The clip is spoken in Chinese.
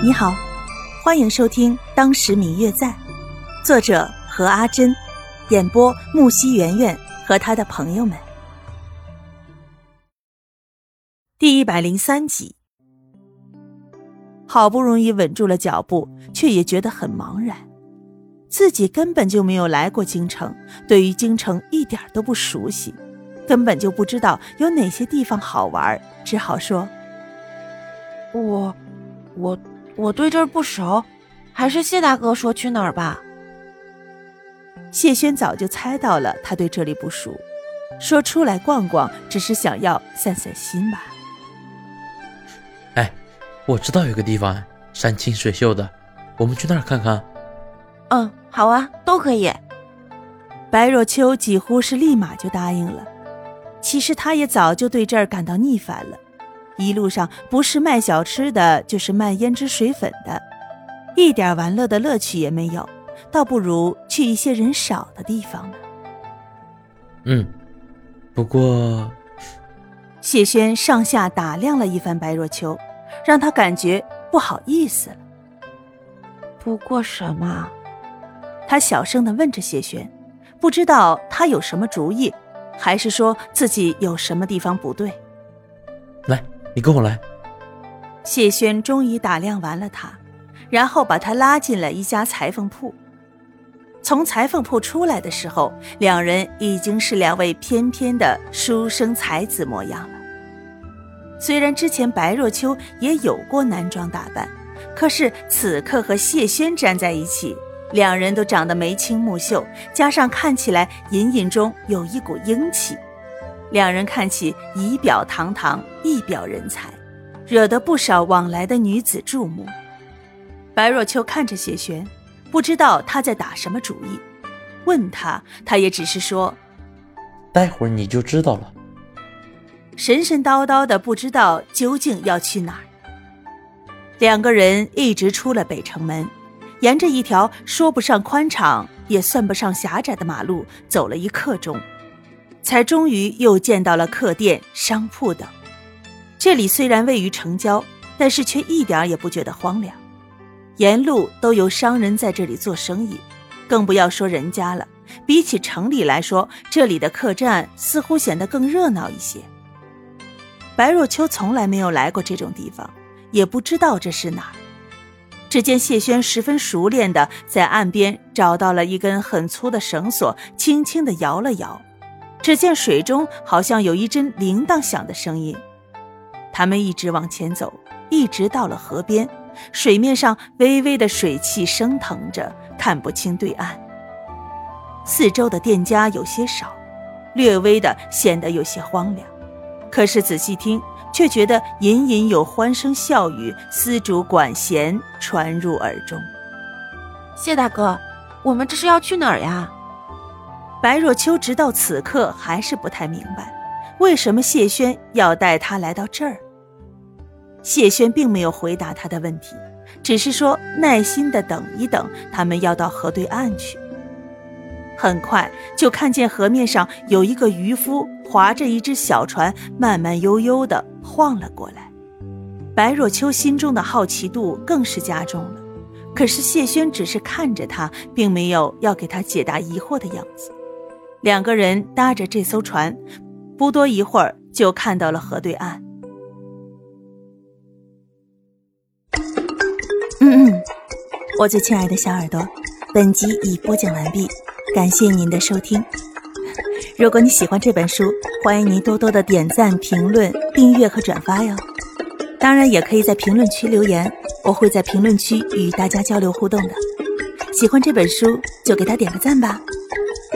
你好，欢迎收听《当时明月在》，作者何阿珍，演播木西圆圆和他的朋友们。第一百零三集，好不容易稳住了脚步，却也觉得很茫然。自己根本就没有来过京城，对于京城一点都不熟悉，根本就不知道有哪些地方好玩，只好说：“我，我。”我对这儿不熟，还是谢大哥说去哪儿吧。谢轩早就猜到了他对这里不熟，说出来逛逛，只是想要散散心吧。哎，我知道有个地方山清水秀的，我们去那儿看看。嗯，好啊，都可以。白若秋几乎是立马就答应了。其实他也早就对这儿感到腻烦了。一路上不是卖小吃的，就是卖胭脂水粉的，一点玩乐的乐趣也没有，倒不如去一些人少的地方呢。嗯，不过，谢轩上下打量了一番白若秋，让他感觉不好意思了。不过什么？他小声的问着谢轩，不知道他有什么主意，还是说自己有什么地方不对。来。你跟我来。谢轩终于打量完了他，然后把他拉进了一家裁缝铺。从裁缝铺出来的时候，两人已经是两位翩翩的书生才子模样了。虽然之前白若秋也有过男装打扮，可是此刻和谢轩站在一起，两人都长得眉清目秀，加上看起来隐隐中有一股英气。两人看起仪表堂堂，一表人才，惹得不少往来的女子注目。白若秋看着谢玄，不知道他在打什么主意，问他，他也只是说：“待会儿你就知道了。”神神叨叨的，不知道究竟要去哪儿。两个人一直出了北城门，沿着一条说不上宽敞，也算不上狭窄的马路，走了一刻钟。才终于又见到了客店、商铺等。这里虽然位于城郊，但是却一点也不觉得荒凉。沿路都有商人在这里做生意，更不要说人家了。比起城里来说，这里的客栈似乎显得更热闹一些。白若秋从来没有来过这种地方，也不知道这是哪儿。只见谢轩十分熟练地在岸边找到了一根很粗的绳索，轻轻地摇了摇。只见水中好像有一阵铃铛响的声音，他们一直往前走，一直到了河边，水面上微微的水汽升腾着，看不清对岸。四周的店家有些少，略微的显得有些荒凉，可是仔细听，却觉得隐隐有欢声笑语、丝竹管弦传入耳中。谢大哥，我们这是要去哪儿呀？白若秋直到此刻还是不太明白，为什么谢轩要带他来到这儿。谢轩并没有回答他的问题，只是说耐心的等一等，他们要到河对岸去。很快就看见河面上有一个渔夫划着一只小船，慢慢悠悠的晃了过来。白若秋心中的好奇度更是加重了，可是谢轩只是看着他，并没有要给他解答疑惑的样子。两个人搭着这艘船，不多一会儿就看到了河对岸。嗯嗯，我最亲爱的小耳朵，本集已播讲完毕，感谢您的收听。如果你喜欢这本书，欢迎您多多的点赞、评论、订阅和转发哟。当然，也可以在评论区留言，我会在评论区与大家交流互动的。喜欢这本书，就给他点个赞吧。